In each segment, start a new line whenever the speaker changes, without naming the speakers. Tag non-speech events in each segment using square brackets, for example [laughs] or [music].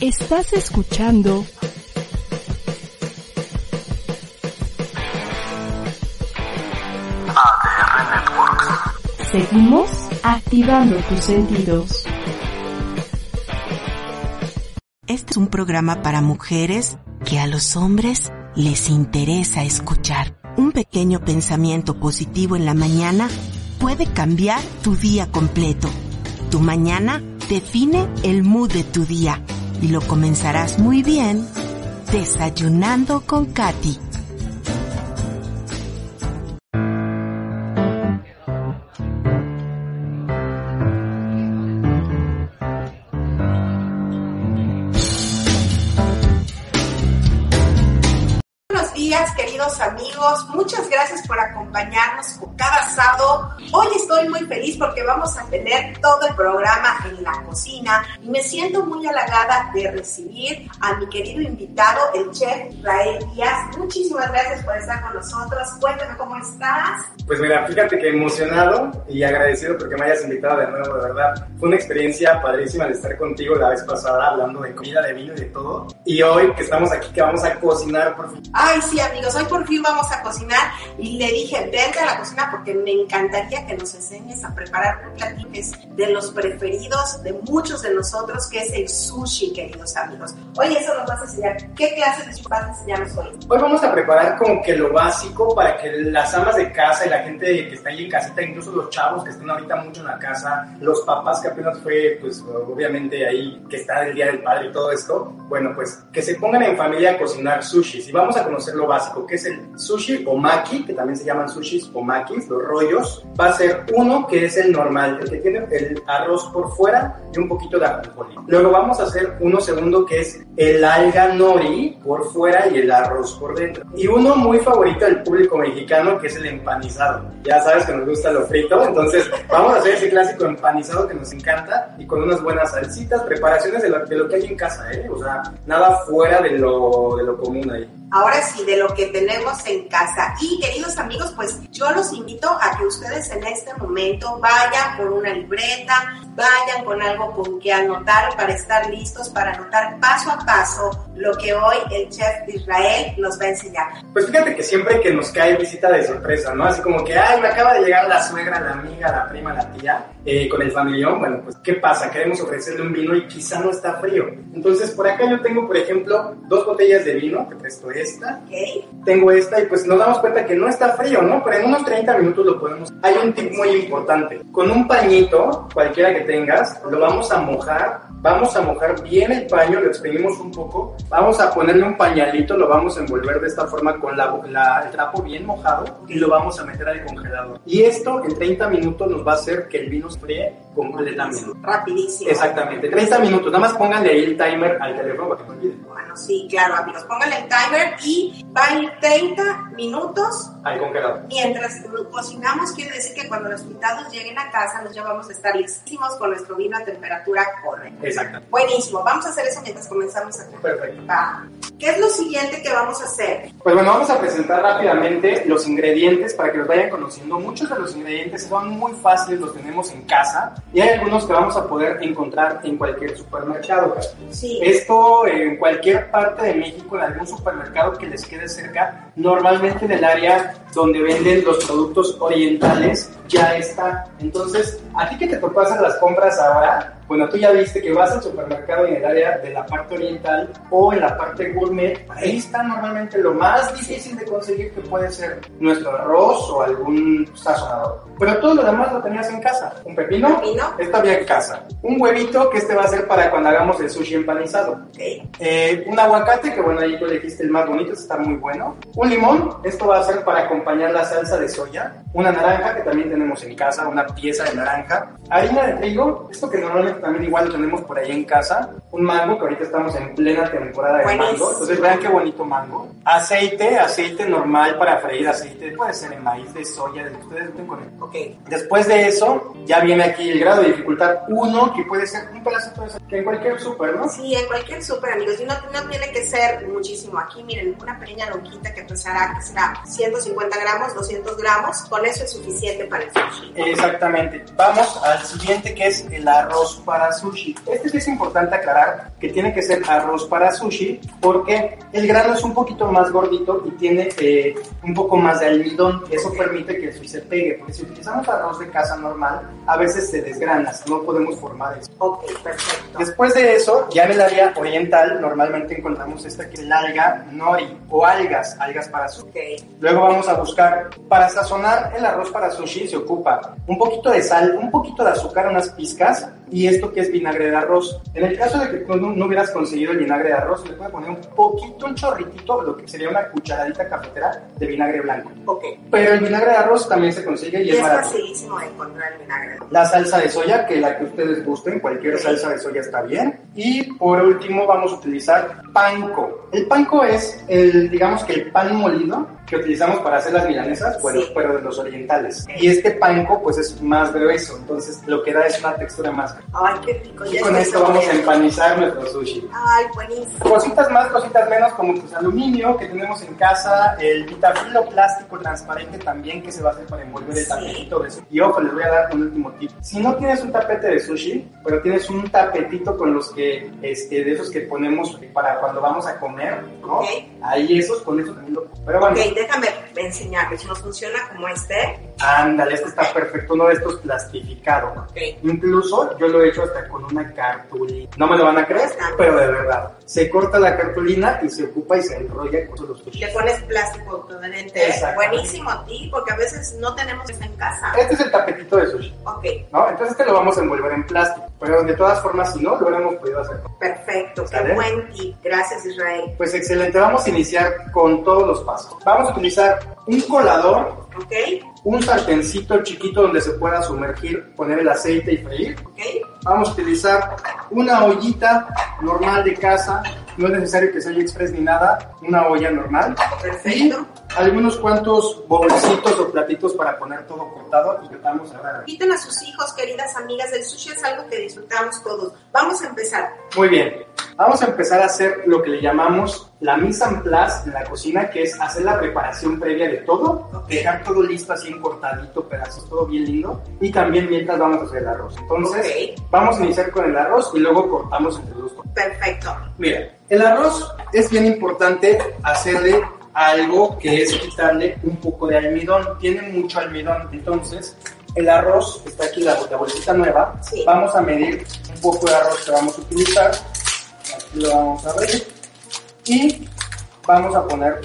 Estás escuchando
ADR Networks.
Seguimos activando tus sentidos.
Este es un programa para mujeres que a los hombres les interesa escuchar. Un pequeño pensamiento positivo en la mañana puede cambiar tu día completo. Tu mañana define el mood de tu día y lo comenzarás muy bien desayunando con Katy.
Días, queridos amigos. Muchas gracias por acompañarnos como cada sábado. Hoy estoy muy feliz porque vamos a tener todo el programa en la cocina y me siento muy halagada de recibir a mi querido invitado, el chef Israel Díaz. Muchísimas gracias por estar con nosotros. Cuéntame cómo estás.
Pues mira, fíjate que emocionado y agradecido porque me hayas invitado de nuevo, de verdad. Fue una experiencia padrísima de estar contigo la vez pasada hablando de comida, de vino y de todo. Y hoy que estamos aquí, que vamos a cocinar por fin.
Ay, sí, amigos, hoy por fin vamos a cocinar y le dije, vente a la cocina porque me encantaría que nos enseñes a preparar un platillo que es de los preferidos de muchos de nosotros, que es el sushi, queridos amigos. Hoy eso nos vas a enseñar. ¿Qué clase de sushi vas a enseñarnos hoy?
Hoy vamos a preparar como que lo básico para que las amas de casa y la gente que está ahí en casita, incluso los chavos que están ahorita mucho en la casa, los papás que apenas fue, pues obviamente ahí que está el Día del Padre y todo esto, bueno, pues que se pongan en familia a cocinar sushi. Y vamos a conocer lo básico, que es el sushi o maki, que también se llaman sushis o makis, los rollos. Va a ser uno que es el normal, el que tiene el arroz por fuera y un poquito de ajonjolí. Luego vamos a hacer uno segundo que es el alga nori por fuera y el arroz por dentro. Y uno muy favorito del público mexicano que es el empanizado. Ya sabes que nos gusta lo frito, entonces vamos a hacer ese clásico empanizado que nos encanta y con unas buenas salsitas, preparaciones de lo, de lo que hay en casa, ¿eh? O sea, nada fuera de lo, de lo común ahí.
Ahora sí, de lo que tenemos en casa. Y queridos amigos, pues yo los invito a que ustedes en este momento vayan por una libreta, vayan con algo con que anotar para estar listos para anotar paso a paso lo que hoy el chef de Israel nos va a enseñar.
Pues fíjate que siempre que nos cae visita de sorpresa, ¿no? Así como que, ay, me acaba de llegar la suegra, la amiga, la prima, la tía, eh, con el familión, bueno, pues, ¿qué pasa? Queremos ofrecerle un vino y quizá no está frío. Entonces, por acá yo tengo, por ejemplo, dos botellas de vino, te presto esta,
¿Ok?
tengo esta y pues nos damos cuenta que no está frío, ¿no? Pero en unos 30 minutos lo podemos. Hay un tip muy importante. Con un pañito, cualquiera que tengas, lo vamos a mojar. Vamos a mojar bien el paño, lo exprimimos un poco. Vamos a ponerle un pañalito, lo vamos a envolver de esta forma con la, la- el trapo bien mojado y lo vamos a meter al congelador. Y esto en 30 minutos nos va a hacer que el vino se fríe completamente.
Rapidísimo.
Exactamente, 30 minutos. Nada más pónganle ahí el timer al teléfono para que no olviden.
Bueno, sí, claro, amigos. Pónganle el timer y va a ir 30 minutos
Al congelador.
Mientras cocinamos, quiere decir que cuando los invitados lleguen a casa, nos ya vamos a estar listísimos con nuestro vino a temperatura correcta.
Exacto.
Buenísimo, vamos a hacer eso mientras comenzamos acá.
Perfecto.
Va. ¿Qué es lo siguiente que vamos a hacer?
Pues bueno, vamos a presentar rápidamente los ingredientes para que los vayan conociendo. Muchos de los ingredientes son muy fáciles, los tenemos en casa y hay algunos que vamos a poder encontrar en cualquier supermercado.
Sí.
Esto en cualquier parte de México, en algún supermercado que les quede cerca, normalmente en el área donde venden los productos orientales, ya está. Entonces, a ti que te tocó hacer las compras ahora, bueno, tú ya viste que vas al supermercado en el área de la parte oriental o en la parte gourmet, ahí está normalmente lo más difícil de conseguir que puede ser nuestro arroz o algún sazonador. Pero todo lo demás lo tenías en casa. Un pepino,
Pepino.
está bien en casa. Un huevito que este va a ser para cuando hagamos el sushi empanizado.
Ok.
Eh, un aguacate, que bueno, ahí tú elegiste el más bonito, este está muy bueno. Un limón, esto va a ser para acompañar la salsa de soya. una naranja que también tenemos en casa, una pieza de naranja, harina de trigo, esto que normalmente también igual lo tenemos por ahí en casa, un mango que ahorita estamos en plena temporada de
Buenísimo.
mango, entonces vean qué bonito mango, aceite, aceite normal para freír, aceite puede ser de maíz, de soya, de lo que ustedes con él.
Ok.
Después de eso, ya viene aquí el grado de dificultad 1, que puede ser un pedacito de que en cualquier súper, ¿no?
Sí, en cualquier súper, amigos. Y no, no tiene que ser muchísimo. Aquí, miren, una pequeña lonquita que pesará, que será 150 gramos, 200 gramos. Con eso es suficiente para el sushi.
Exactamente. Vamos al siguiente que es el arroz para sushi. Este sí es importante aclarar que tiene que ser arroz para sushi porque el grano es un poquito más gordito y tiene eh, un poco más de almidón. Eso permite que el sushi se pegue. Porque si utilizamos arroz de casa normal, a veces se desgrana, no podemos formar eso.
Ok, perfecto.
Después de eso, ya en el área oriental normalmente encontramos esta que es el alga nori o algas, algas para sushi.
Ok.
Luego vamos a buscar, para sazonar el arroz para sushi se ocupa un poquito de sal, un poquito de azúcar, unas pizcas y esto que es vinagre de arroz. En el caso de que tú no, no hubieras conseguido el vinagre de arroz, le puedes poner un poquito, un chorritito, lo que sería una cucharadita cafetera de vinagre blanco.
Ok.
Pero el vinagre de arroz también se consigue y
Y
es
es
barato.
facilísimo de encontrar el vinagre.
La salsa de soya, que la que ustedes gusten, cualquier salsa de soya está bien. Y por último vamos a utilizar panko. El panko es el, digamos que el pan molido que utilizamos para hacer las milanesas, bueno,
Sí.
pero de los orientales. Y este panko pues es más grueso, entonces lo que da es una textura más.
Ay, qué rico.
Y
ya
con
estoy
esto vamos a empanizar nuestro sushi.
Ay, buenísimo.
Cositas más, cositas menos, como pues aluminio que tenemos en casa, el vitafilo plástico transparente también que se va a hacer para envolver el
Sí.
tapetito de sushi. Y ojo, les voy a dar un último tip. Si no tienes un tapete de sushi, pero tienes un tapetito con los que, este, de esos que ponemos para cuando vamos a comer, ¿no?
Ok.
Ahí esos, con eso también lo... Pero bueno,
Ok, déjame enseñarles. Nos funciona como este.
ándale, este está perfecto, uno de estos plastificados.
Ok.
Incluso yo lo he hecho hasta con una cartulina. No me lo van a creer, pero de verdad. Se corta la cartulina y se ocupa y se enrolla con los sushi.
Le pones plástico autoadherente. Buenísimo a ti, porque a veces no tenemos esto en casa.
Este es el tapetito de sushi,
Ok,
¿no? Entonces este lo vamos a envolver en plástico. Pero de todas formas, si no, lo hubiéramos podido hacer.
perfecto. Qué
¿Sale?
buen tip. Gracias, Israel.
Pues excelente, vamos a iniciar con todos los pasos. Vamos a utilizar un colador,
Ok,
un sartencito chiquito donde se pueda sumergir, poner el aceite y freír.
ok.
Vamos a utilizar una ollita normal de casa, no es necesario que sea express ni nada, una olla normal. Y
Perfecto.
Algunos cuantos bolsitos o platitos para poner todo cortado y vamos ahora.
Inviten a sus hijos, queridas amigas. El sushi es algo que disfrutamos todos. Vamos a empezar.
Muy bien, vamos a empezar a hacer lo que le llamamos la mise en place en la cocina, que es hacer la preparación previa de todo, dejar todo listo así en cortadito, pedazos, todo bien lindo, y también mientras vamos a hacer el arroz. Entonces, vamos a iniciar con el arroz y luego cortamos entre los.
Perfecto.
Mira, el arroz es bien importante hacerle algo que es quitarle un poco de almidón. Tiene mucho almidón, entonces el arroz, está aquí la, la bolsita nueva,
Sí.
vamos a medir un poco de arroz que vamos a utilizar. Aquí lo vamos a ver. Y vamos a poner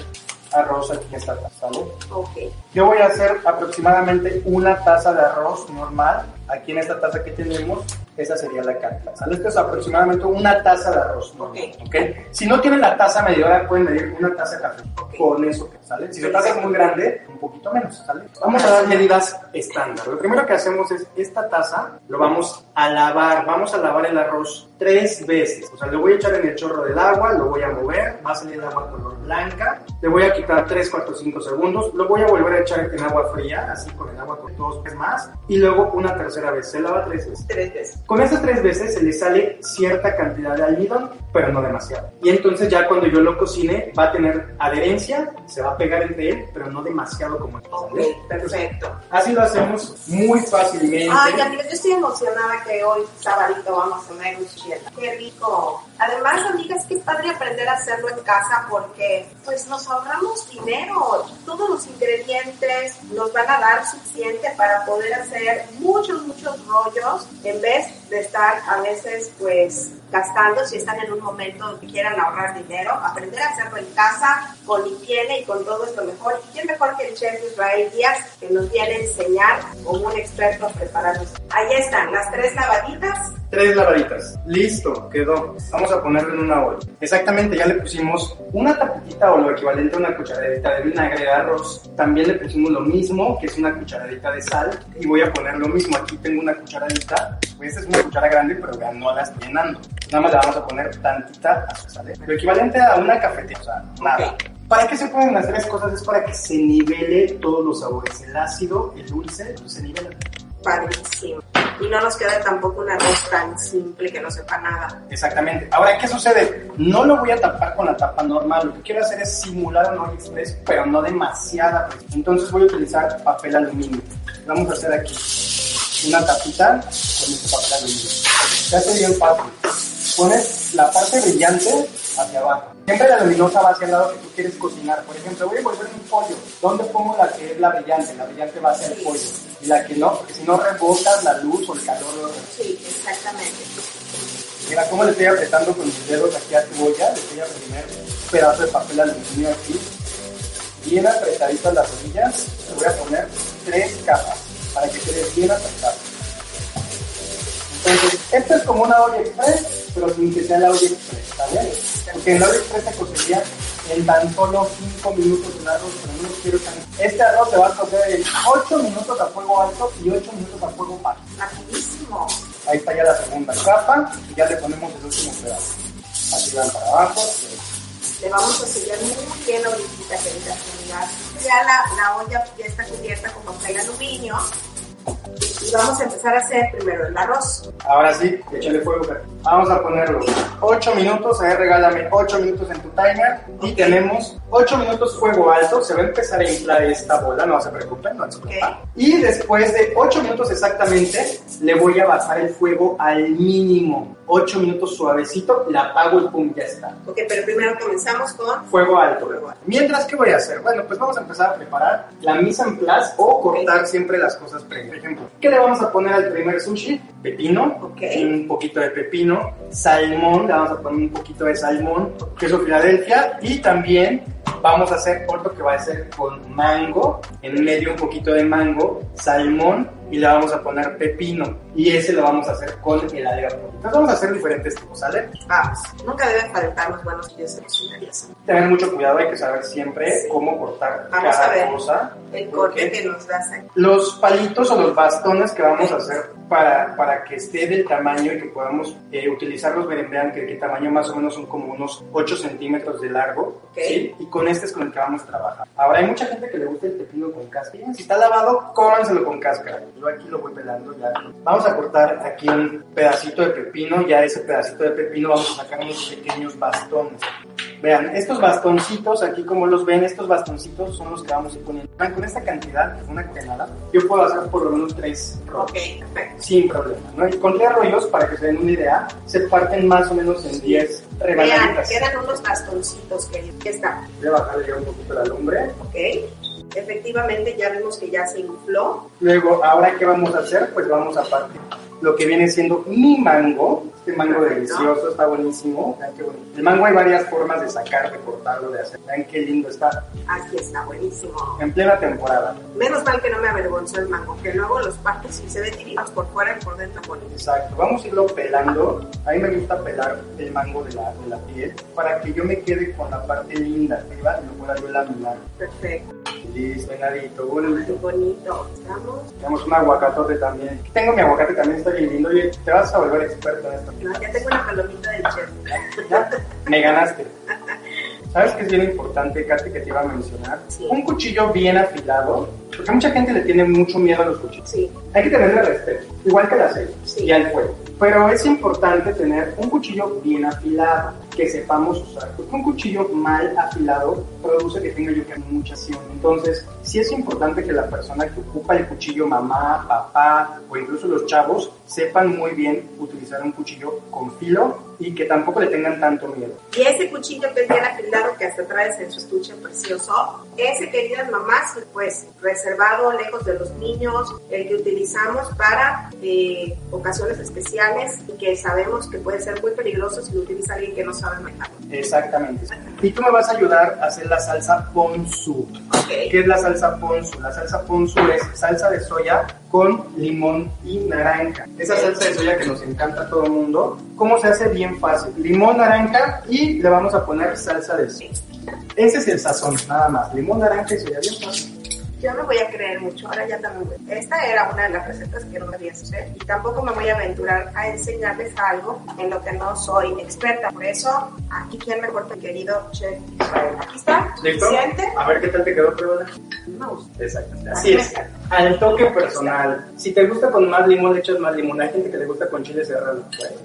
arroz aquí en esta taza, ¿vale?
Ok.
Yo voy a hacer aproximadamente una taza de arroz normal. Aquí en esta taza que tenemos, esa sería la cantidad. ¿Sale? Esto es aproximadamente una taza de arroz normal. ¿ok? Si no tienen la taza medidora, pueden medir una taza de café.
Ok.
Con eso, ¿sale? Si la taza es muy grande, un poquito menos, ¿sale? Vamos a dar medidas estándar. Lo primero que hacemos es esta taza, lo vamos a lavar. Vamos a lavar el arroz tres veces. O sea, le voy a echar en el chorro del agua, lo voy a mover, va a salir el agua color blanca. Le voy a quitar 3, 4, 5 segundos. Lo voy a volver a echar en agua fría, así con el agua con dos veces más. Y luego una tercera vez. Se lava tres veces.
Tres veces.
Con esas tres veces se le sale cierta cantidad de almidón, pero no demasiado. Y entonces ya cuando yo lo cocine va a tener adherencia, se va a pegar entre él, pero no demasiado como el
Ok,
¿sale?
perfecto.
Así lo hacemos muy fácilmente.
Ay, amigas, yo estoy emocionada que hoy, sabadito, vamos a comer un sushi. ¡Qué rico! Además, amigas, qué padre aprender a hacerlo en casa porque pues nos ahorramos dinero. Todos los ingredientes nos van a dar suficiente para poder hacer muchos, muchos rollos en vez de estar a veces pues gastando si están en un momento que quieran ahorrar dinero, aprender a hacerlo en casa con higiene y con todo esto mejor. ¿Y quién mejor que el chef Israel Díaz que nos viene a enseñar como un experto a prepararnos? Ahí están las tres lavaditas.
Tres lavaditas. Listo, quedó. Vamos a ponerlo en una olla. Exactamente, ya le pusimos una tapitita o lo equivalente a una cucharadita de vinagre de arroz. También le pusimos lo mismo, que es una cucharadita de sal. Y voy a poner lo mismo. Aquí tengo una cucharadita. Esta es una cuchara grande, pero ya no la estoy llenando. Nada más le vamos a poner tantita azúcar, ¿sale? Lo equivalente a una cafetera, o sea, nada. ¿Para qué se ponen las tres cosas? Es para que se nivele todos los sabores. El ácido, el dulce, pues se nivela.
Padrísimo. Y no nos queda tampoco un arroz tan simple que no sepa nada.
Exactamente. Ahora, ¿qué sucede? No lo voy a tapar con la tapa normal. Lo que quiero hacer es simular un olla express, pero no demasiada. Entonces voy a utilizar papel aluminio. Vamos a hacer aquí una tapita con este papel aluminio. Se hace bien fácil. Pones la parte brillante hacia abajo. Siempre la luminosa va hacia el lado que tú quieres cocinar. Por ejemplo, voy a volver un pollo. ¿Dónde pongo la que es la brillante? La brillante va hacia el pollo. Y la que no, porque si no rebotas la luz o el calor.
Sí, exactamente.
Mira cómo le estoy apretando con mis dedos aquí a tu olla. Le estoy a primer pedazo de papel aluminio aquí. Bien apretaditas las orillas. Le voy a poner tres capas para que quede bien apretado. Entonces, esto es como una olla express, pero sin que sea la olla express, ¿vale? Porque en la olla express se cocería en tan solo 5 minutos el arroz, pero no quiero tan... Este arroz se va a cocer en 8 minutos a fuego alto y 8 minutos a fuego bajo.
Rapidísimo.
Ahí está ya la segunda capa y ya le ponemos el último pedazo. Así van para abajo.
Le vamos a sellar muy bien la orillita, amigas. Ya la, la olla ya está cubierta con papel aluminio. Y vamos a empezar a hacer primero el arroz.
Ahora sí, échale fuego. Vamos a ponerlo 8 minutos, ahí regálame 8 minutos en tu timer y tenemos 8 minutos fuego alto, se va a empezar a inflar esta bola, no se preocupen, no se preocupen.
Ok.
Y después de 8 minutos exactamente, le voy a bajar el fuego al mínimo. 8 minutos suavecito, la apago y pum, ya está.
Ok, pero primero comenzamos con
Fuego alto. Mientras, ¿qué voy a hacer? Bueno, pues vamos a empezar a preparar la mise en place o cortar siempre las cosas previas. Por ejemplo, ¿qué vamos a poner al primer sushi? Pepino,
Ok.
un poquito de pepino, salmón, le vamos a poner un poquito de salmón, queso Filadelfia y también vamos a hacer otro que va a ser con mango, en medio un poquito de mango, salmón y le vamos a poner pepino y ese lo vamos a hacer con el alga. Entonces vamos a hacer diferentes tipos, ¿sale?
vamos. Nunca deben faltar los buenos días de cocinaría.
Tener mucho cuidado, hay que saber siempre
Sí.
cómo cortar
Vamos
cada
a ver.
cosa.
El corte que nos das aquí.
Los palitos o los bastones que vamos a hacer para, para que esté del tamaño y que podamos eh, utilizarlos, vean, vean que, que tamaño más o menos son como unos 8 centímetros de largo.
Ok.
¿sí? Y con este es con el que vamos a trabajar. Ahora, hay mucha gente que le gusta el pepino con cáscara. Si está lavado, cómanselo con cáscara. Yo aquí lo voy pelando ya. Vamos a cortar aquí un pedacito de pepino. Ya ese pedacito de pepino vamos a sacar unos pequeños bastones. Vean, estos bastoncitos, aquí como los ven, estos bastoncitos son los que vamos a ir poniendo. Vean, Con esta cantidad, una granada, yo puedo hacer por lo menos tres rollos.
Ok, perfecto.
Sin problema, ¿no? Y con tres rollos, para que se den una idea, se parten más o menos en 10
Vean,
rebanaditas.
quedan unos bastoncitos que aquí está.
Voy a bajarle ya un poquito la lumbre.
Ok. Efectivamente, ya vimos que ya se infló.
Luego, ahora, ¿qué vamos a hacer? Pues vamos a partir lo que viene siendo mi mango. Este mango delicioso, está buenísimo. Vean qué bonito. El mango hay varias formas de sacar, de cortarlo, de hacer. Vean qué lindo está.
Aquí está, buenísimo.
En plena temporada.
Menos mal que no me avergonzó el mango, que luego los partes y se ven divinos por fuera y por dentro bonitos.
Exacto. Vamos a irlo pelando. A mí me gusta pelar el mango de la, de la piel para que yo me quede con la parte linda arriba y lo pueda yo laminar.
Perfecto.
Listo, bonito.
bonito. ¿Estamos?
Tenemos un aguacatote también. Tengo mi aguacate también, está bien lindo. Oye, te vas a volver experto en esto.
No, ya tengo una palomita del chef.
Ya, me ganaste. ¿Sabes qué es bien importante, Katy, que te iba a mencionar?
Sí.
Un cuchillo bien afilado, porque mucha gente le tiene mucho miedo a los cuchillos.
Sí,
Hay que tenerle respeto, igual que el aceite
Sí.
y al fuego. Pero es importante tener un cuchillo bien afilado, que sepamos usar. Porque un cuchillo mal afilado produce que tenga yo que mucha acción. Entonces, sí es importante que la persona que ocupa el cuchillo, mamá, papá o incluso los chavos, sepan muy bien utilizar un cuchillo con filo y que tampoco le tengan tanto miedo.
Y ese cuchillo que es bien afilado que hasta traes en su estuche precioso, ese, queridas mamás, pues reservado lejos de los niños, el que utilizamos para eh, ocasiones especiales y que sabemos que puede ser muy peligroso si lo utiliza alguien que no sabe manejarlo.
Exactamente. Y tú me vas a ayudar a hacer la salsa ponzu.
Ok.
¿Qué es la salsa ponzu? La salsa ponzu es salsa de soya con limón y naranja. Esa salsa de soya que nos encanta a todo el mundo. ¿Cómo se hace? Bien fácil. Limón, naranja y le vamos a poner salsa de soya. Ese es el sazón, nada más. Limón, naranja y soya. Bien fácil.
Yo no voy a creer mucho, ahora ya también. Esta era una de las recetas que no sabía hacer y tampoco me voy a aventurar a enseñarles algo en lo que no soy experta. Por eso, aquí quién mejor mi querido chef Israel. Aquí está,
¿Listo?
suficiente.
A ver qué tal te quedó, pruébala.
Me gusta.
Exacto. Así es. Al toque personal. Si te gusta con más limón, le echas más limón. Hay gente que le gusta con chile serrano.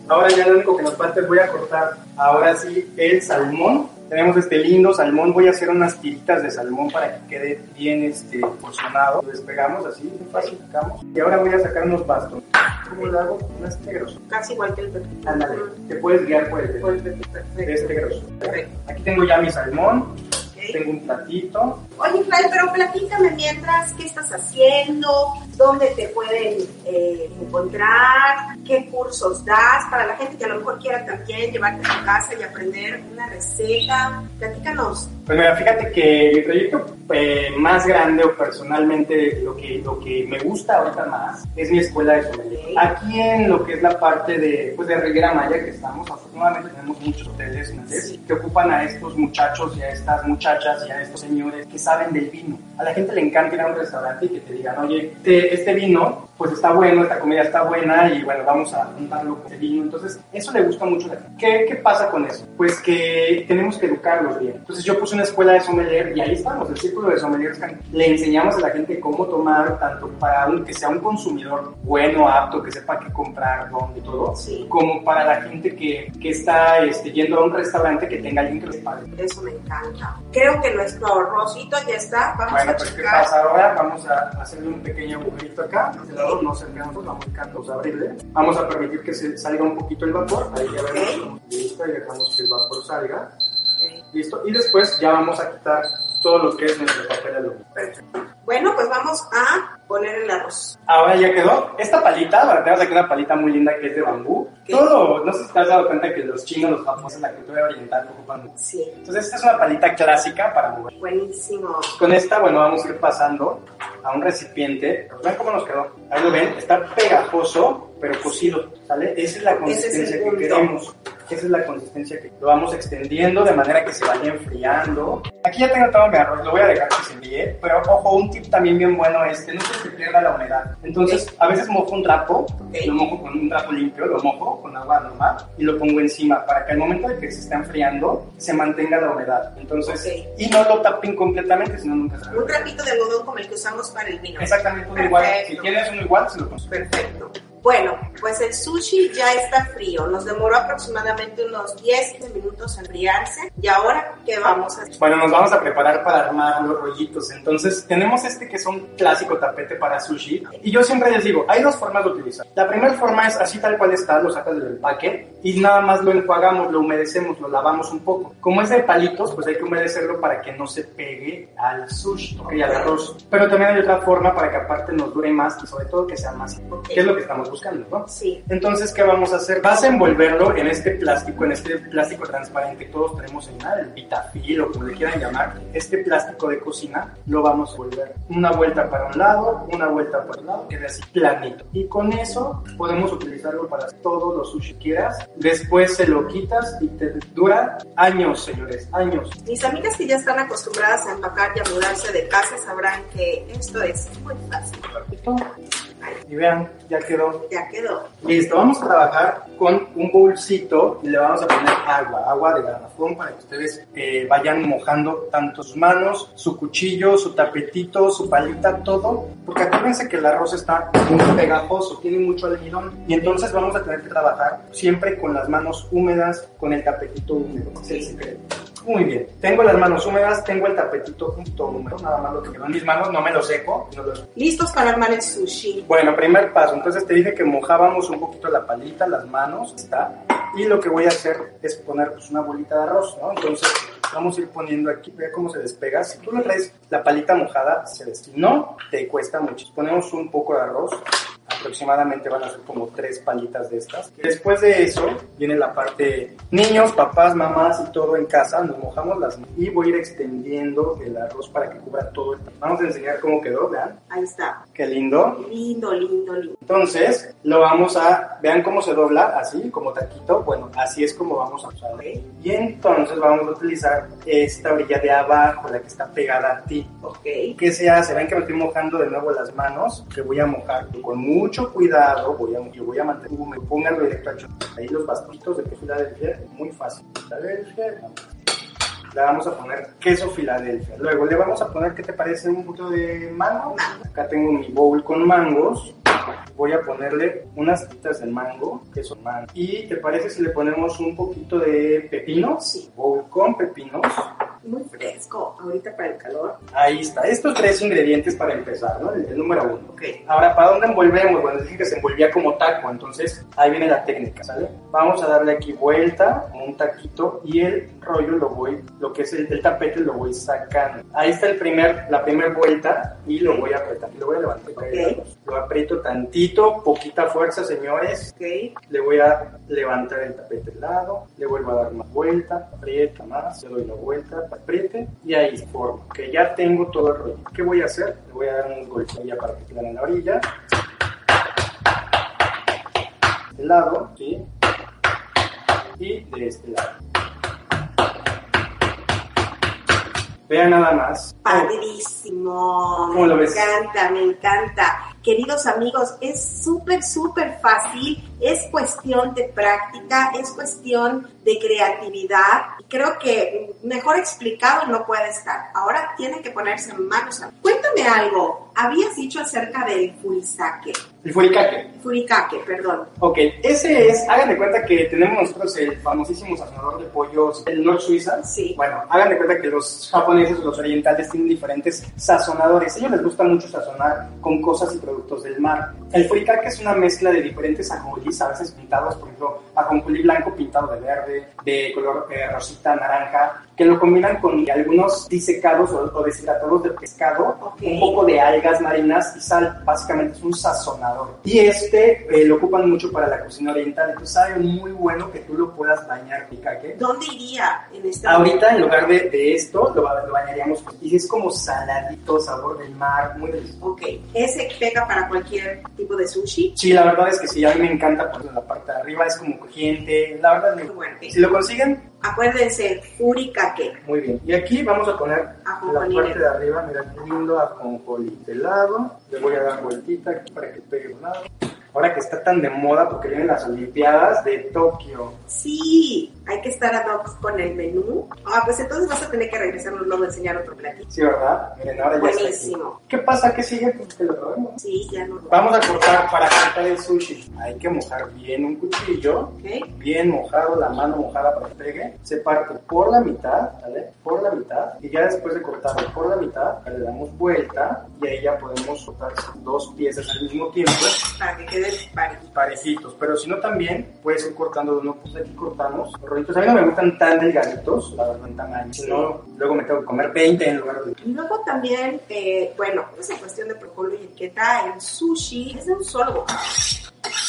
Ahora ya lo único que nos falta es voy a cortar ahora sí el salmón. Tenemos este lindo salmón. Voy a hacer unas tiritas de salmón para que quede bien este, porcionado. Lo despegamos así, muy fácil, sacamos. Y ahora voy a sacar unos bastones. ¿Cómo lo hago? No grosor.
Casi igual que el pepito.
Ándale, te puedes guiar por el
Por el pepito, perfecto.
de este grosor.
Perfecto.
Aquí tengo ya mi salmón. Tengo un platito.
Oye, pero platícame mientras, ¿qué estás haciendo? ¿Dónde te pueden eh, encontrar? ¿Qué cursos das? Para la gente que a lo mejor quiera también llevarte a tu casa y aprender una receta. Platícanos.
Pues mira, fíjate que mi proyecto eh, más grande o personalmente lo que, lo que me gusta ahorita más es mi escuela de sommelier. Aquí en lo que es la parte de, pues de Riviera Maya que estamos, afortunadamente tenemos muchos hoteles ¿no? que ocupan a estos muchachos y a estas muchachas y a estos señores que saben del vino. A la gente le encanta ir a un restaurante y que te digan, oye, este, este vino pues está bueno, esta comida está buena y bueno, vamos a juntarlo con el vino. Entonces, eso le gusta mucho a la gente. ¿Qué, ¿Qué pasa con eso? Pues que tenemos que educarlos bien. Entonces, yo puse una escuela de sommelier y ahí estamos, el círculo de sommeliers. Le enseñamos a la gente cómo tomar, tanto para un, que sea un consumidor bueno, apto, que sepa qué comprar, dónde y todo,
Sí.
como para la gente que, que está este, yendo a un restaurante que tenga alguien que les pague.
Eso me encanta. Creo que nuestro arrocito ya está. Vamos
Bueno,
a
pues ¿qué pasa ahora? Vamos a hacerle un pequeño agujerito acá. No cerramos, vamos a abrirle. Vamos a permitir que se salga un poquito el vapor. Ahí ya vemos. Listo, y dejamos que el vapor salga. Listo. Y después ya vamos a quitar todo lo que es nuestro papel aluminio.
perfecto. Bueno, pues vamos a poner el arroz.
Ahora ya quedó. Esta palita, ahora tenemos aquí una palita muy linda que es de bambú.
¿Qué?
Todo, no sé si te has dado cuenta que los chinos, los japoneses, la cultura oriental ocupan.
Sí,
Entonces, esta es una palita clásica para mover.
buenísimo.
Con esta, bueno, vamos a ir pasando a un recipiente. ¿Ven cómo nos quedó? Ahí lo ven, está pegajoso, pero cocido, ¿sale? Esa es la
es
consistencia que
punto.
queremos. Esa es la consistencia que lo vamos extendiendo de manera que se vaya enfriando. Aquí ya tengo todo mi arroz, lo voy a dejar que se enfríe, pero ojo, un tip también bien bueno es que no se pierda la humedad. Entonces, a veces mojo un trapo, lo mojo con un trapo limpio, lo mojo con agua normal y lo pongo encima para que al momento de que se está enfriando se mantenga la humedad. Entonces,
Ok.
y no lo tapen completamente, sino nunca se
Un trapito de algodón como el que usamos para el vino.
Exactamente uno igual. Si tienes uno igual, se lo pones.
Perfecto. Bueno, pues el sushi ya está frío. Nos demoró aproximadamente unos 10 minutos en enfriarse. ¿Y ahora qué vamos a hacer?
Bueno, nos vamos a preparar para armar los rollitos. Entonces, tenemos este que es un clásico tapete para sushi. Y yo siempre les digo, hay dos formas de utilizar. La primera forma es así tal cual está, lo sacas del empaque y nada más lo enjuagamos, lo humedecemos, lo lavamos un poco. Como es de palitos, pues hay que humedecerlo para que no se pegue al sushi y al arroz. Pero también hay otra forma para que aparte nos dure más y sobre todo que sea más, que es lo que estamos buscando, ¿no?
Sí.
Entonces, ¿qué vamos a hacer? Vas a envolverlo en este plástico, en este plástico transparente que todos tenemos en la, el vitafil o como le quieran llamar. Este plástico de cocina lo vamos a envolver una vuelta para un lado, una vuelta para el lado, quede así planito. Y con eso podemos utilizarlo para todos los sushi que quieras. Después se lo quitas y te dura años, señores, años.
Mis amigas que ya están acostumbradas a empacar y a mudarse de casa sabrán que esto es muy fácil.
Y vean, ya quedó.
Ya quedó.
Listo, vamos a trabajar con un bolsito y le vamos a poner agua, agua de garrafón para que ustedes eh, vayan mojando tanto sus manos, su cuchillo, su tapetito, su palita, todo, porque acuérdense que el arroz está muy pegajoso, tiene mucho almidón. Y entonces vamos a tener que trabajar siempre con las manos húmedas, con el tapetito húmedo, es el secreto. Muy bien, tengo las manos húmedas, tengo el tapetito junto húmedo, nada más lo que quedó en mis manos, no me lo seco, no lo
Listos para armar el sushi.
bueno, primer paso. Entonces te dije que mojábamos un poquito la palita, las manos, está. Y lo que voy a hacer es poner pues, una bolita de arroz, ¿no? Entonces vamos a ir poniendo aquí, ve cómo se despega. Si tú le traes la palita mojada, se despega. Si no, te cuesta mucho. Ponemos un poco de arroz aproximadamente van a ser como tres palitas de estas. Después de eso viene la parte niños, papás, mamás y todo en casa, nos mojamos las manos y voy a ir extendiendo el arroz para que cubra todo el Vamos a enseñar cómo quedó, vean.
Ahí está.
Qué lindo.
Lindo, lindo, lindo.
Entonces, lo vamos a, vean cómo se dobla, así, como taquito. Bueno, así es como vamos a usarlo. Y entonces vamos a utilizar esta orilla de abajo, la que está pegada a ti.
Ok.
¿Qué se hace? Ven que me estoy mojando de nuevo las manos, que voy a mojar con mucho cuidado, voy a, yo voy a mantener, me pónganlo directo a. Ahí los bastoncitos de queso Filadelfia, muy fácil. Filadelfia, le vamos a poner queso Filadelfia. Luego le vamos a poner, ¿qué te parece? Un poquito de mango. Acá tengo mi bowl con mangos. Voy a ponerle unas titas de mango, queso mango. ¿Y te parece si le ponemos un poquito de pepino?
Sí.
Bowl con pepinos.
Muy fresco. Ahorita para el calor.
Ahí está. Estos tres ingredientes para empezar, ¿no? El, el número uno.
Ok.
Ahora, ¿para dónde envolvemos? Bueno, dije que se envolvía como taco, entonces ahí viene la técnica, ¿sale? Vamos a darle aquí vuelta, un taquito, y el rollo lo voy, lo que es el, el tapete lo voy sacando. Ahí está el primer, la primera vuelta, y lo voy a apretar. Lo voy a levantar. Lo aprieto tantito, poquita fuerza, señores.
Ok.
Le voy a levantar el tapete al lado, le vuelvo a dar más vuelta, aprieta más, le doy la vuelta, apriete y ahí se forma. Que ya tengo todo el rollo. ¿Qué voy a hacer? Le voy a dar unos golpes ya para que queden en la orilla. Este lado, ¿sí? Y de este lado. Vean nada más.
Padrísimo.
¿Cómo lo
me encanta, me encanta. Queridos amigos, es súper, súper fácil. Es cuestión de práctica, es cuestión de creatividad. Creo que mejor explicado no puede estar. Ahora tiene que ponerse en manos. a- Cuéntame algo. Habías dicho acerca del furisake.
El furikake.
Furikake, perdón.
Ok, ese es, hagan de cuenta que tenemos nosotros el famosísimo sazonador de pollos, el Nord Suiza.
Sí.
Bueno, hagan de cuenta que los japoneses o los orientales tienen diferentes sazonadores. A ellos les gusta mucho sazonar con cosas y productos del mar. El furikake es una mezcla de diferentes a veces pintados, por ejemplo, ajonjolí blanco pintado de verde, de color eh, rosita, naranja, que lo combinan con algunos disecados o, o deshidratados de pescado,
Ok.
un poco de algas marinas y sal. Básicamente es un sazonador. Y este eh, lo ocupan mucho para la cocina oriental. Entonces sabe muy bueno que tú lo puedas bañar furikake.
¿Dónde iría en este
Ahorita en lugar de, de esto lo, lo bañaríamos y es como saladito, sabor del mar, muy delicioso.
Ok, ese pega para cualquier tipo de sushi.
Sí, la verdad es que sí, a mí me encanta por la parte de arriba, es como crujiente, la verdad es
Muy
muy
bueno.
Si lo consiguen,
Acuérdense, furikake.
muy bien. Y aquí vamos a poner la parte de arriba, mira qué lindo ajonjolí. De lado, le voy a dar vueltita aquí para que pegue un lado. Ahora que está tan de moda porque vienen las Olimpiadas de Tokio.
Sí, hay que estar ad hoc con el menú. Ah, pues entonces vas a tener que regresarnos luego a enseñar otro platillo.
Sí, ¿verdad? Miren, ahora ya está aquí.
Buenísimo.
¿Qué pasa? ¿Qué sigue? Pues que lo probemos.
Sí, ya no.
Vamos a cortar para cortar el sushi. Hay que mojar bien un cuchillo, bien mojado, la mano mojada para que pegue. Se parte por la mitad, ¿vale? Por la mitad. Y ya después de cortarlo por la mitad, le damos vuelta y ahí ya podemos cortar dos piezas al mismo tiempo,
Para que quede parejo.
parejitos. Pero si no también, puedes ir cortando uno, pues aquí cortamos los rollitos. A mí no me gustan tan delgaditos, la verdad, en tamaño. No, luego me tengo que comer 20 en lugar de...
Y luego también, eh, bueno, esa cuestión de protocolo y etiqueta, el sushi es de un solo bocado.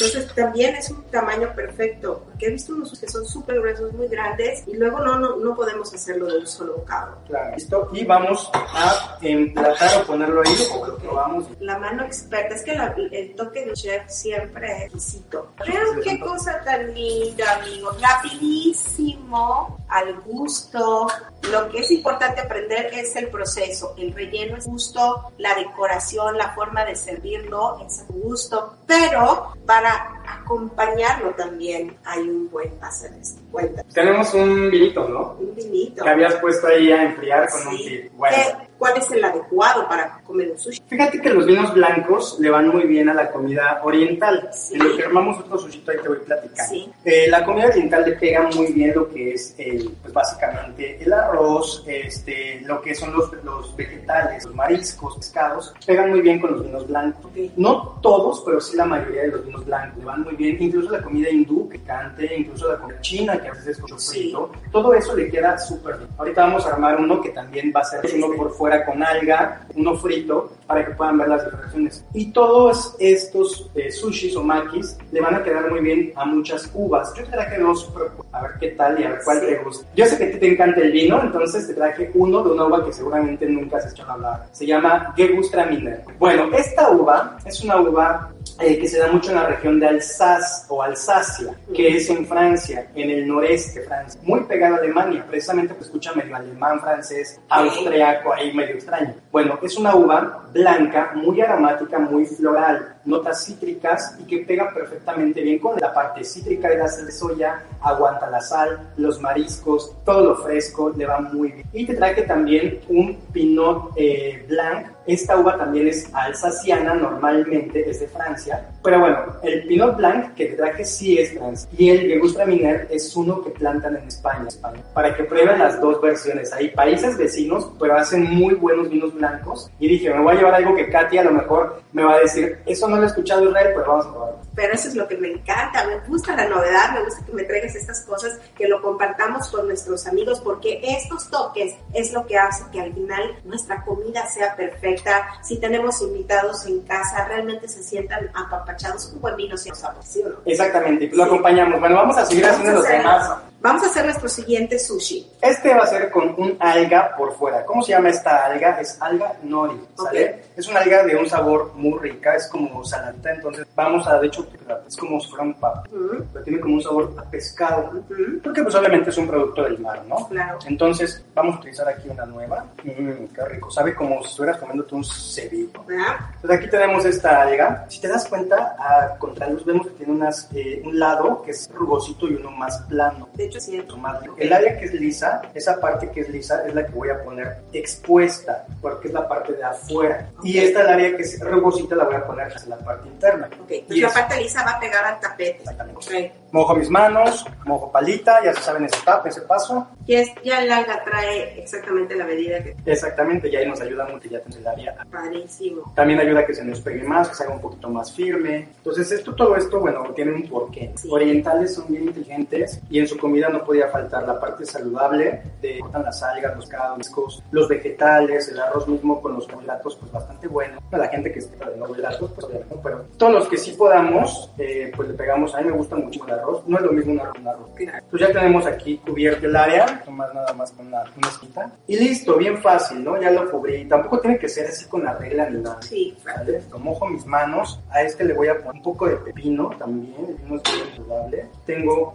Entonces también es un tamaño perfecto, porque he visto unos que son súper gruesos, muy grandes, y luego no, no, no podemos hacerlo de un solo bocado.
Claro, listo. Y vamos a emplatar o ponerlo ahí o lo probamos.
La mano experta, es que la- el toque de chef siempre es exquisito. Vean qué cosa tan linda, amigos. Rapidísimo, al gusto. Lo que es importante aprender es el proceso. El relleno es gusto, la decoración, la forma de servirlo es gusto. Pero para acompañarlo también hay un buen hacer esto. Cuenta.
Tenemos un vinito, ¿no?
Un vinito.
Que habías puesto ahí a enfriar con un
Sí.
tip. Bueno,
¿Qué- ¿Cuál es el adecuado para comer un sushi?
fíjate que los vinos blancos le van muy bien a la comida oriental.
Sí.
En lo que armamos otro sushito ahí te voy platicando.
Sí.
Eh, la comida oriental le pega muy bien lo que es, el, pues básicamente, el arroz, este, lo que son los, los vegetales, los mariscos, pescados, pegan muy bien con los vinos blancos.
Ok.
No todos, pero sí la mayoría de los vinos blancos le van muy bien, incluso la comida hindú que cante, incluso la comida china que a veces es con frito, todo eso le queda súper bien. Ahorita vamos a armar uno que también va a ser uno por fuera con alga, uno frito, para que puedan ver las diferencias. Y todos estos eh, sushis o makis le van a quedar muy bien a muchas uvas. Yo te traje dos, a ver qué tal y a ver cuál te gusta. Yo sé que a ti te encanta el vino, entonces te traje uno de una uva que seguramente nunca has hecho hablar. Se llama Gewürztraminer. Bueno, esta uva es una uva eh, que se da mucho en la región de Alsace o Alsacia, que es en Francia, en el noreste de Francia, muy pegada a Alemania, precisamente pues escucha medio alemán, francés, austriaco, ahí medio extraño. Bueno, es una uva blanca, muy aromática, muy floral, notas cítricas y que pega perfectamente bien con la parte cítrica de la soya, aguanta la sal, los mariscos, todo lo fresco, le va muy bien. Y te trae también un Pinot eh, Blanc. Esta uva también es alsaciana, normalmente es de Francia. Pero bueno, el Pinot Blanc que te traje sí es Francia. Y el Gewürztraminer es uno que plantan en España, España. Para que prueben las dos versiones. Hay países vecinos, pero hacen muy buenos vinos blancos. Y dije, me voy a llevar algo que Katy a lo mejor me va a decir, eso no lo he escuchado Israel, pues vamos a probarlo.
Pero eso es lo que me encanta, me gusta la novedad, me gusta que me traigas estas cosas, que lo compartamos con nuestros amigos, porque estos toques es lo que hace que al final nuestra comida sea perfecta. Si tenemos invitados en casa, realmente se sientan apapachados, un buen vino, ¿sí, ¿sí o no?
Exactamente, lo acompañamos. Bueno, vamos a seguir haciendo los demás.
Vamos a hacer nuestro siguiente sushi.
Este va a ser con un alga por fuera. ¿Cómo se llama esta alga? Es alga nori, ¿sale? Es una alga de un sabor muy rica, es como saladita, entonces vamos a, de hecho, es como si fuera un pero tiene como un sabor a pescado, porque pues obviamente es un producto del mar, ¿no?
Claro.
Entonces vamos a utilizar aquí una nueva. Mmm, qué rico, sabe como si estuvieras comiéndote un ceviche. Entonces aquí tenemos esta alga. Si te das cuenta, a contraluz vemos que tiene unas, eh, un lado que es rugosito y uno más plano.
De hecho.
El área que es lisa, esa parte que es lisa es la que voy a poner expuesta, porque es la parte de afuera. Y esta el área que es rugosita la voy a poner en la parte interna.
Ok, entonces y la parte lisa va a pegar al tapete.
Exactamente. Okay. Mojo mis manos, mojo palita, ya se saben ese, ese paso.
Y es, ya el alga trae exactamente la medida que...
Exactamente, y ahí nos ayuda mucho ya el área.
Padrísimo.
También ayuda a que se nos pegue más, que se haga un poquito más firme. Entonces esto, todo esto, bueno, tiene un porqué. Sí. Orientales son bien inteligentes y en su comida no podía faltar la parte saludable de cortan las algas, los cascos, los vegetales, el arroz mismo con los carbohidratos, pues bastante bueno. Para la gente que está de carbohidratos, pues obviamente, pero todos los que sí podamos, eh, pues le pegamos. A mí me gusta mucho el arroz. No es lo mismo un arroz, un arroz. Entonces ya tenemos aquí cubierto el área, más nada más con una, una esquita. Y listo, bien fácil, ¿no? Ya lo cubrí. Tampoco tiene que ser así con la regla ni nada.
Sí,
¿vale? Mojo mis manos. A este le voy a poner un poco de pepino también. El pepino es muy saludable. Tengo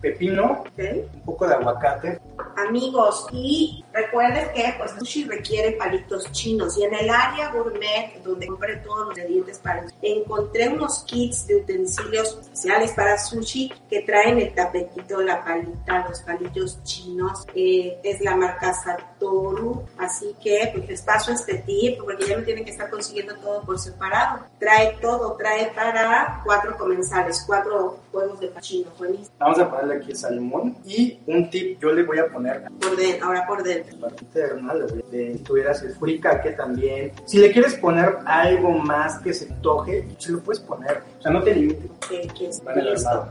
pepino,
okay.
un poco de aguacate.
Amigos, y recuerden que pues sushi requiere palitos chinos y en el área gourmet donde compré todos los ingredientes para encontré unos kits de utensilios especiales para sushi que traen el tapetito, la palita, los palitos chinos, eh, es la marca Satoru, así que pues les paso este tip porque ya me tienen que estar consiguiendo todo por separado. Trae todo, trae para cuatro comensales, cuatro huevos de pachino, buenísimo.
Vamos a ponerle aquí salmón y un tip yo le voy a poner
por dentro, ahora por dentro.
La parte interna, le voy a, de, tuvieras el furikake también. Si le quieres poner algo más que se toje, se lo puedes poner. Sea, no te limites.
Okay, que es vale, listo.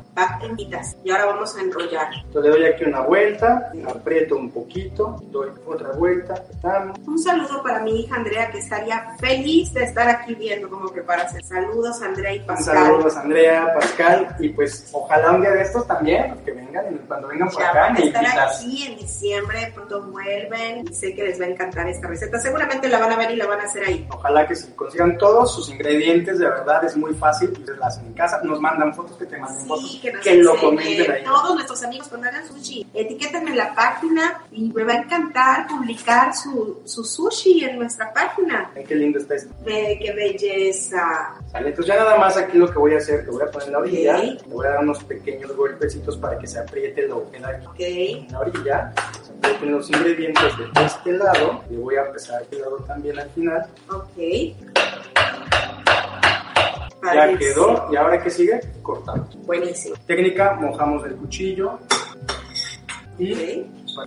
Pitas. Y ahora vamos a enrollar.
Entonces le doy aquí una vuelta, aprieto un poquito, doy otra vuelta, apretamos.
Un saludo para mi hija Andrea que estaría feliz de estar aquí viendo cómo preparas. Saludos Andrea y Pascal.
Saludos Andrea, Pascal y pues ojalá un día de estos también, que vengan y cuando vengan por
ya
acá
a estar aquí en diciembre, pronto vuelven y sé que les va a encantar esta receta. Seguramente la van a ver y la van a hacer ahí.
Ojalá que si consigan todos sus ingredientes, de verdad es muy fácil, ustedes la hacen en casa, nos mandan fotos, que te manden
sí,
fotos,
que,
que lo comenten ahí.
Todos nuestros amigos cuando hagan sushi, etiquétenme en la página y me va a encantar publicar su, su sushi en nuestra página.
Ay, qué lindo está esto.
Ve, qué belleza.
Vale, entonces ya nada más aquí lo que voy a hacer, que voy a poner en la orilla, okay. le voy a dar unos pequeños golpecitos para que se apriete lo que da aquí
okay.
en la orilla. Se aprieten los ingredientes de este lado y voy a empezar este lado también al final.
Ok.
Ya quedó, y ahora que sigue, cortamos.
Buenísimo.
Técnica, mojamos el cuchillo. Y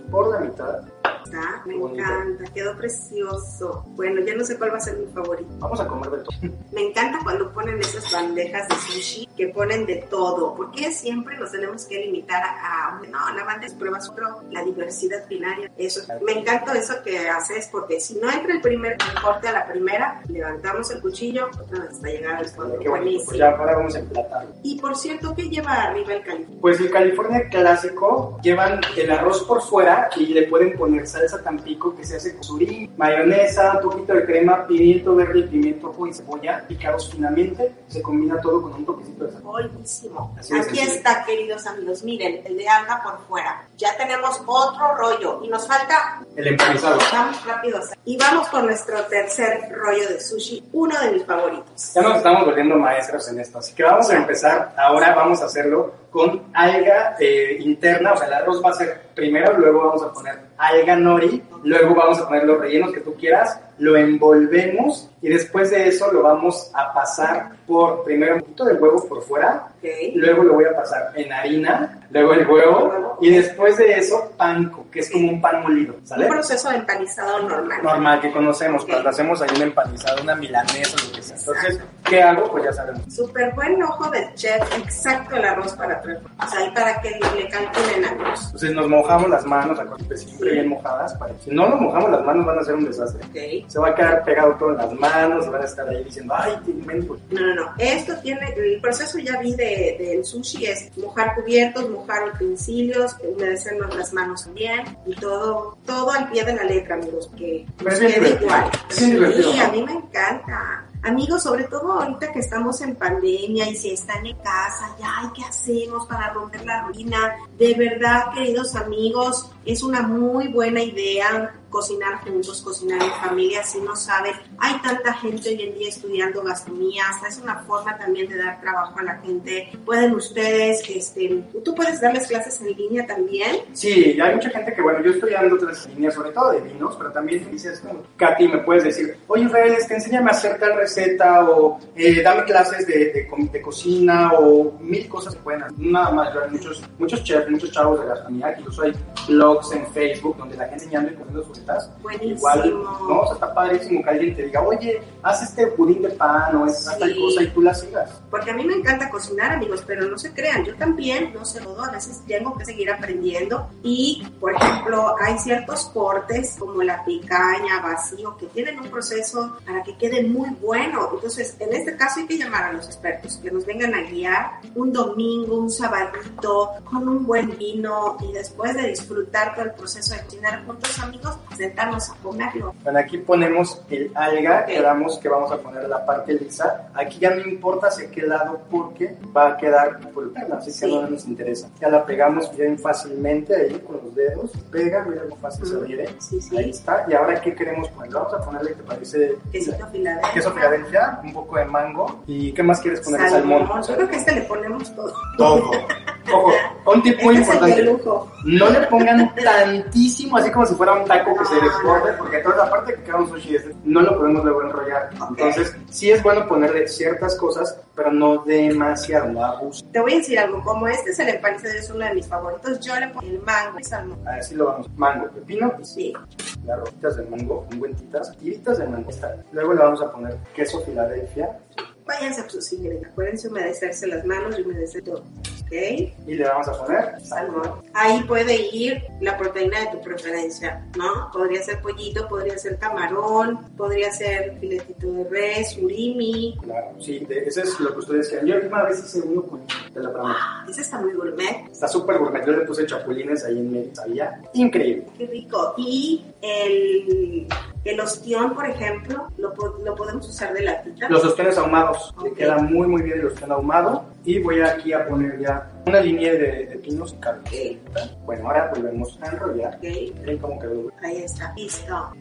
por la mitad
Está, me
Bonito.
encanta, quedó precioso. Bueno, ya no sé cuál va a ser mi favorito.
Vamos a comer de todo. [laughs]
Me encanta cuando ponen esas bandejas de sushi que ponen de todo, porque siempre nos tenemos que limitar a, no, la bandeja pruebas otro, la diversidad binaria, eso. Me encanta eso que haces, porque si no entra el primer corte a la primera, levantamos el cuchillo hasta llegar al fondo.
Qué bonito.
Buenísimo.
Pues ya ahora vamos a emplatarlo.
Y por cierto, ¿qué lleva arriba el caliente?
Pues el California clásico llevan el arroz por fuera y le pueden poner salsa tampico que se hace con surimi, mayonesa, un poquito de crema, pimiento verde, pimiento rojo y cebolla picados finamente. Se combina todo con un toquecito de sal.
Buenísimo.
Así
Aquí
sencillo.
está, queridos amigos. Miren, el de alga por fuera. Ya tenemos otro rollo y nos falta
El empanizado.
Vamos rápido. Y vamos con nuestro tercer rollo de sushi, uno de mis favoritos.
Ya nos estamos volviendo maestros en esto, así que vamos a empezar. Ahora vamos a hacerlo con alga eh, interna, o sea, el arroz va a ser primero, luego vamos a poner alga nori, luego vamos a poner los rellenos que tú quieras, lo envolvemos y después de eso lo vamos a pasar por primero un poquito de huevo por fuera,
Ok.
luego lo voy a pasar en harina, luego el huevo y después de eso panko, que es como un pan molido, ¿sale?
Un proceso de empanizado normal.
normal que conocemos,
Ok.
cuando hacemos ahí un empanizado, una milanesa, lo que sea. Entonces, ¿qué hago? Pues ya sabemos.
Súper buen ojo del chef, exacto el arroz para tres. O sea, y para que le calculen amigos.
Entonces nos mojamos las manos, siempre bien mojadas. Para... Si no nos mojamos las manos van a ser un desastre.
Ok.
Se va a quedar pegado todo en las manos, van a estar ahí diciendo, ay, te invento.
No, no, no. Esto tiene, el proceso ya vi de, del sushi es mojar cubiertos, mojar utensilios, humedecernos las manos también y todo, todo al pie de la letra, amigos, que nos
es bien
quede igual.
Bien
Sí,
¿no?
a mí me encanta. Amigos, sobre todo ahorita que estamos en pandemia y si están en casa, ya, ¿qué hacemos para romper la rutina? De verdad, queridos amigos, es una muy buena idea cocinar juntos, cocinar en familia, si no saben, hay tanta gente hoy en día estudiando gastronomía, hasta es una forma también de dar trabajo a la gente. Pueden ustedes, este, tú puedes darles clases en línea también.
Sí, hay mucha gente que, bueno, yo estoy dando otras líneas, sobre todo de vinos, pero también dices, como, Katy, me puedes decir, oye, Israel, es que enséñame a hacer tal receta o eh, dame clases de, de, de cocina o mil cosas que pueden hacer. Nada más, yo hay muchos, muchos chefs, muchos chavos de gastronomía, incluso hay blogs en Facebook donde la gente enseñando y comiendo sus recetas. Igual, no, o sea, está padrísimo que alguien te diga, oye, haz este budín de pan o tal
Sí.
cosa y tú la sigas.
Porque a mí me encanta cocinar, amigos, pero no se crean, yo también no sé todo, a veces tengo que seguir aprendiendo. Y, por ejemplo, hay ciertos cortes como la picaña, vacío, que tienen un proceso para que quede muy bueno. Entonces, en este caso hay que llamar a los expertos que nos vengan a guiar un domingo, un sabadito, con un buen vino y después de disfrutar todo el proceso de cocinar juntos, amigos, sentarnos a comerlo.
Bueno, aquí ponemos el alga, quedamos que vamos a poner la parte lisa. Aquí ya no importa hacia qué lado porque va a quedar pulpera, así que
Sí.
no nos interesa. Ya la pegamos bien fácilmente ahí con los dedos. Pega, mira cómo fácil se
Ujú.
adhiere.
Sí, sí.
Ahí está. Y ahora, ¿qué queremos poner? Vamos a ponerle que parece
Quesito Filadelfia.
queso Filadelfia, un poco de mango. ¿Y qué más quieres poner? Salmón.
Yo creo que este le ponemos todo.
Todo. [laughs] Ojo, un tip muy
Este
importante.
lujo.
No le pongan tantísimo, así como si fuera un taco que se desborde,
no.
porque toda la parte que queda un sushi este, no lo podemos luego enrollar.
Ok.
Entonces, sí es bueno ponerle ciertas cosas, pero no demasiado, abuso.
Te voy a decir algo, como este es el empanizado, es uno de mis favoritos, yo le pongo el mango y salmón.
Así lo vamos. Mango, pepino, y
Sí,
las rojitas de mango, ungüentitas, tiritas de mango. Luego le vamos a poner queso Filadelfia
váyanse a sus ingredientes. Acuérdense humedecerse las manos y humedecer todo. ¿Ok?
y le vamos a poner
Salmón. Ahí puede ir la proteína de tu preferencia, ¿no? Podría ser pollito, podría ser camarón, podría ser filetito de res, surimi.
Claro, sí, de- eso es lo que ustedes quieran. Yo una vez hice uno con de la prometo.
Ese está muy gourmet.
Está súper gourmet. Yo le puse chapulines ahí en medio. Sabía increíble.
Qué rico. Y el, el ostión, por ejemplo, lo, lo podemos usar de latita.
Los ostiones ahumados. Le
Ok.
queda muy, muy bien el ostión ahumado. Y voy aquí a poner ya una línea de, de pinos y.
Ok,
Bueno, ahora volvemos a enrollar. Miren cómo quedó.
Ahí está, listo.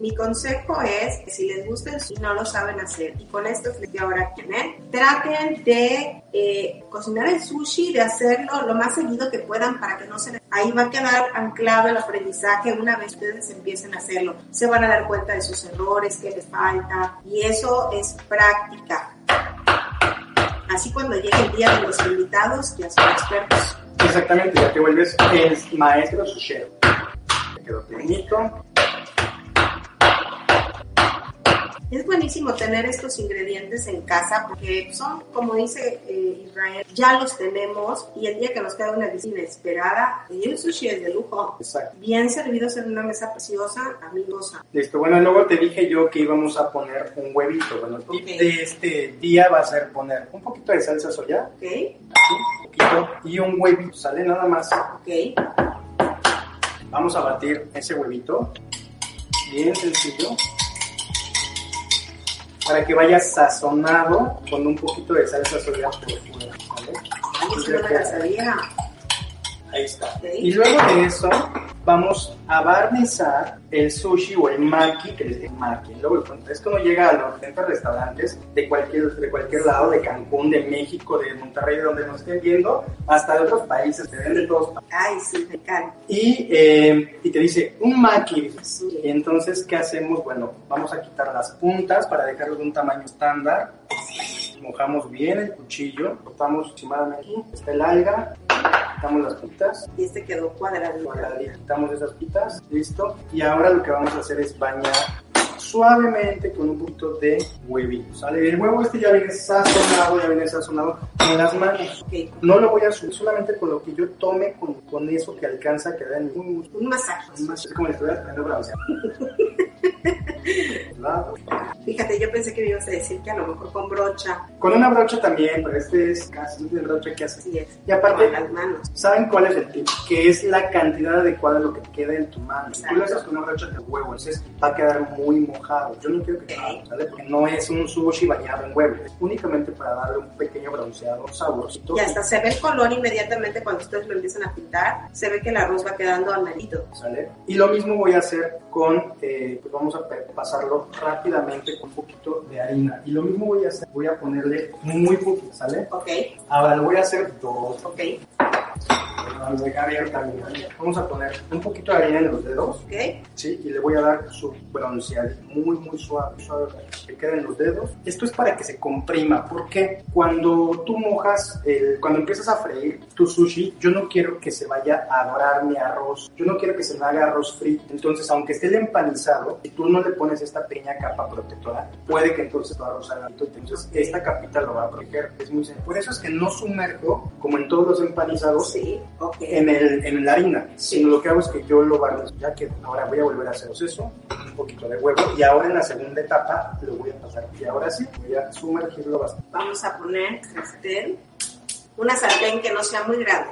Mi consejo es que si les gusta sushi no lo saben hacer y con esto les ahora quién es, traten de eh, cocinar el sushi, de hacerlo lo más seguido que puedan para que no se les... Ahí va a quedar anclado el aprendizaje una vez ustedes empiecen a hacerlo. Se van a dar cuenta de sus errores, qué les falta y eso es práctica. Así cuando llegue el día de los invitados ya son expertos.
Exactamente, ya te vuelves el maestro sushero. quedó pequeñito.
Es buenísimo tener estos ingredientes en casa porque son, como dice eh, Israel, ya los tenemos y el día que nos queda una visita inesperada, y el sushi es de lujo.
Exacto.
Bien servidos en una mesa preciosa, amigosa.
Listo, bueno, luego te dije yo que íbamos a poner un huevito. Bueno, el tip
Ok.
de este día va a ser poner un poquito de salsa soya,
¿Ok?
así, un poquito, y un huevito, ¿sale? Nada más.
¿Ok?
Vamos a batir ese huevito, bien sencillo, para que vaya sazonado con un poquito de salsa soya por fuera, ¿vale?
Ay, eso no me la sabía.
Ahí está. Y luego de eso, vamos a barnizar el sushi o el maki, que les digo maki. Luego, esto no llega a los diferentes restaurantes de cualquier, de cualquier lado, de Cancún, de México, de Monterrey, de donde nos estén viendo, hasta de otros países, te ven de todos.
Ay, sí, me encanta.
Y, eh, y te dice, un maki.
Sí.
Y entonces, ¿qué hacemos? Bueno, vamos a quitar las puntas para dejarlo de un tamaño estándar. Mojamos bien el cuchillo, cortamos aproximadamente aquí, está el alga, quitamos las puntas
Y este quedó cuadradito.
cuadradito, quitamos esas pitas, listo. Y ahora lo que vamos a hacer es bañar suavemente con un poquito de huevito, ¿sale? El huevo este ya viene sazonado, ya viene sazonado con las manos.
Ok,
No lo voy a subir, solamente con lo que yo tome, con, con eso que alcanza a quedar en un...
un masaje.
Es como si estuviera poniendo bronceado. [laughs] Lado.
Fíjate, yo pensé que me ibas a decir que a lo mejor con brocha.
Con una brocha también, pero este es casi de brocha que hace.
Es.
Y aparte,
Con las manos.
¿Saben cuál es el tip? Que es la cantidad adecuada de lo que queda en tu mano. Si tú lo haces con una brocha de huevo, entonces va a quedar muy mojado. Yo no quiero que quede, ¿sale? Porque no es un sushi bañado en huevo. Es únicamente para darle un pequeño bronceado, un saborcito.
Y hasta se ve el color inmediatamente cuando ustedes lo empiezan a pintar. Se ve que el arroz va quedando amarillo.
¿Sale? Y lo mismo voy a hacer con, eh, pues vamos a pasarlo rápidamente con un poquito de harina. Y lo mismo voy a hacer, voy a ponerle muy poquito, ¿sale?
Ok,
Ahora lo voy a hacer dos.
ok,
Lo voy a abierta, mira. Vamos a poner un poquito de harina en los dedos.
ok.
¿sí? Y le voy a dar su bronceado muy, muy suave, suave, para que quede en los dedos. Esto es para que se comprima, porque cuando tú mojas, cuando empiezas a freír tu sushi, yo no quiero que se vaya a dorar mi arroz, yo no quiero que se me haga arroz frito. Entonces, aunque esté el empanizado, si tú no le pones esta pequeña capa protectora, puede que entonces tu arroz haga. Entonces, esta capita lo va a proteger. Es muy sencillo. Por eso es que no sumerjo, como en todos los empanizados,
Sí, ok.
en, el, en la harina, sino lo que hago es que yo lo barnizo, ya que ahora voy a volver a hacer eso, un poquito de huevo, y ahora en la segunda etapa lo voy a pasar, y ahora sí, voy a sumergirlo bastante.
Vamos a poner sartén. Una sartén que no sea muy grande.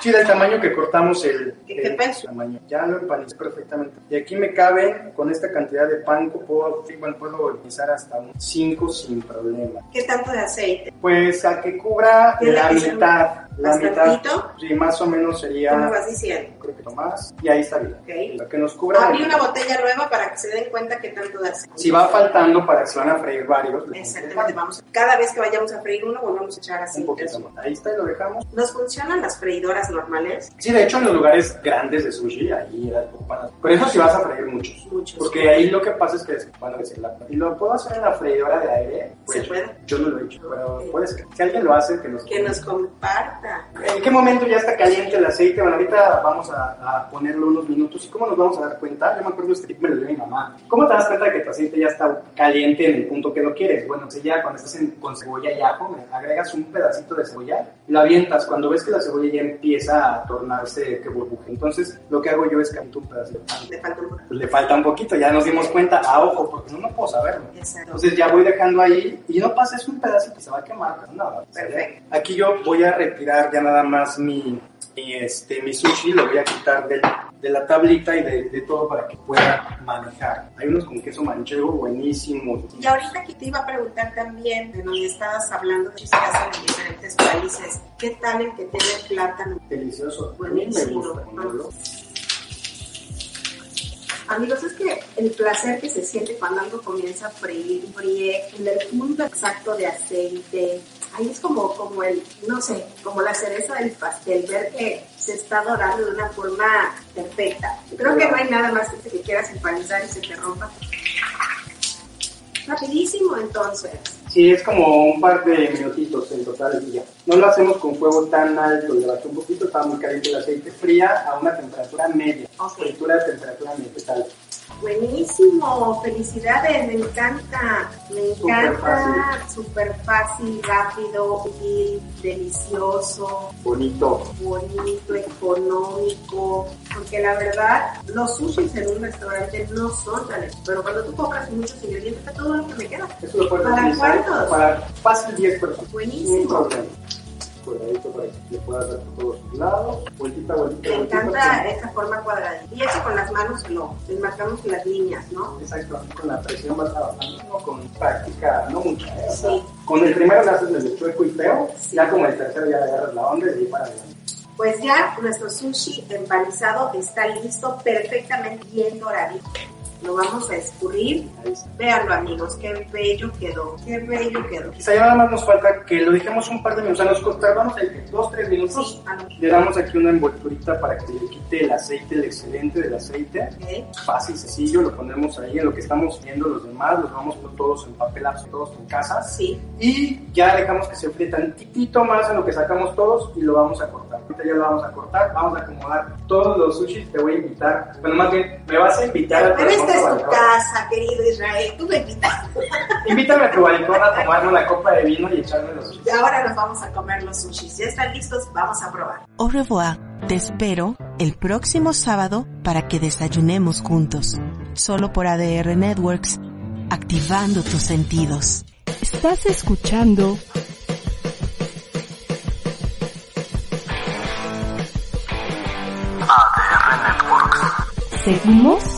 Sí, del tamaño que cortamos el,
¿Qué- qué
el
peso?
tamaño, ya lo empanicé perfectamente. Y aquí me caben, con esta cantidad de pan, puedo, igual puedo utilizar hasta un 5 sin problema.
¿Qué tanto de aceite?
Pues a que cubra la mitad, la mitad,
bastantito.
sí, más o menos sería,
¿Qué me vas diciendo?
creo que más, y ahí está bien.
Ok.
Lo que nos cubra
Abrí una
mitad.
botella nueva para que se den cuenta qué tanto aceite.
Si va faltando para que se van a freír varios,
Exactamente, vamos. Cada vez que vayamos a freír uno, volvemos a echar
un
aceite.
poquito más. Ahí está y lo dejamos.
¿Nos funcionan las freidoras normales?
Sí, de hecho en los lugares grandes de sushi, ahí era para- Pero eso sí vas a freír muchos.
Muchos.
Porque ahí lo que pasa es que van a decir la Y lo puedo hacer en la freidora de aire. Pues,
¿Se puede?
Yo no lo he hecho, pero puede ser. Si alguien lo hace, que nos
Que nos comparta.
¿En qué momento ya está caliente el aceite? Bueno, ahorita vamos a, a ponerlo unos minutos. ¿Y cómo nos vamos a dar cuenta? Yo me acuerdo este tip me lo dio mi mamá. ¿Cómo te das cuenta de que tu aceite ya está caliente en el punto que lo quieres? Bueno, si ya cuando estás en- con cebolla y ajo, agregas un pedacito de cebolla, lo avientas. Cuando ves que la cebolla ya empieza a tornarse que burbuje, entonces lo que hago yo es caliento un pedacito.
Le falta un poco.
Pues le falta un poquito, ya nos dimos cuenta a ojo, porque no, no puedo saberlo.
Exacto.
Entonces ya voy dejando ahí y no pases un pedacito, se va a quemar. pues nada.
Perfecto.
Aquí yo voy a retirar ya nada más mi, mi, este, mi sushi, lo voy a quitar del- de la tablita y de, de todo para que pueda manejar. Hay unos con queso manchego buenísimos.
Y ahorita que te iba a preguntar también, de donde estabas hablando de hacen en diferentes países, ¿qué tal el que tiene plátano?
Delicioso. A mí me
Buenísimo.
gusta ponerlo.
Amigos, es que el placer que se siente cuando algo comienza a freír, fríe, en el punto exacto de aceite, ahí es como, como el, no sé, como la cereza del pastel, ver que se está dorando de una forma perfecta. Creo que no hay nada más que te quieras empanizar y se te rompa. Rapidísimo entonces.
Sí, es como un par de minutitos en total y ya. No lo hacemos con fuego tan alto, le bajé un poquito, está muy caliente el aceite fría a una temperatura media.
Ok.
Fritura de temperatura media, ¿qué tal?
Buenísimo, felicidades, me encanta, me encanta, súper fácil, rápido, útil, delicioso,
Bonito.
bonito, económico, porque la verdad los sushis en un restaurante no son tan pero cuando tú compras muchos ingredientes está todo lo que me queda.
Eso lo
¿Para cuántos?
para fácil 10 personas.
Buenísimo.
Cuadradito para que le puedas dar por todos sus lados. Vueltita, vueltita,
Me
vueltita.
encanta esta forma cuadrada. Y hecho con las manos lo marcamos las líneas, ¿no?
Exacto, con la presión vas trabajando, con práctica, no mucha. ¿eh? O sea. Con el primero le haces el chueco y feo,
Sí.
ya como el tercero ya le agarras la onda y para adelante.
Pues ya nuestro sushi empanizado está listo, perfectamente bien doradito. Lo vamos a escurrir. Véanlo amigos, qué bello quedó, qué bello quedó.
Quizá ya nada más nos falta que lo dejemos un par de minutos, o sea, nos ahí que dos, tres minutos.
Sí,
Le damos aquí una envolturita para que le quite el aceite, el excedente del aceite.
ok.
Fácil, sencillo, lo ponemos ahí en lo que estamos viendo los demás, los vamos todos empapelados, todos en casa.
Sí,
Y ya dejamos que se enfríe tantitito más en lo que sacamos todos y lo vamos a cortar. Ahorita ya lo vamos a cortar, vamos a acomodar todos los sushis. Te voy a invitar, bueno, más bien, me vas a invitar a
esta es tu casa, querido Israel, tú me invitas.
Invítame a tu balcón a tomarme una copa de vino y echarme los sushis.
Y ahora nos vamos a comer los sushis. Ya están listos, vamos a probar.
Au revoir. Te espero el próximo sábado para que desayunemos juntos. Solo por ADR Networks, activando tus sentidos.
Estás escuchando
ADR Networks.
Seguimos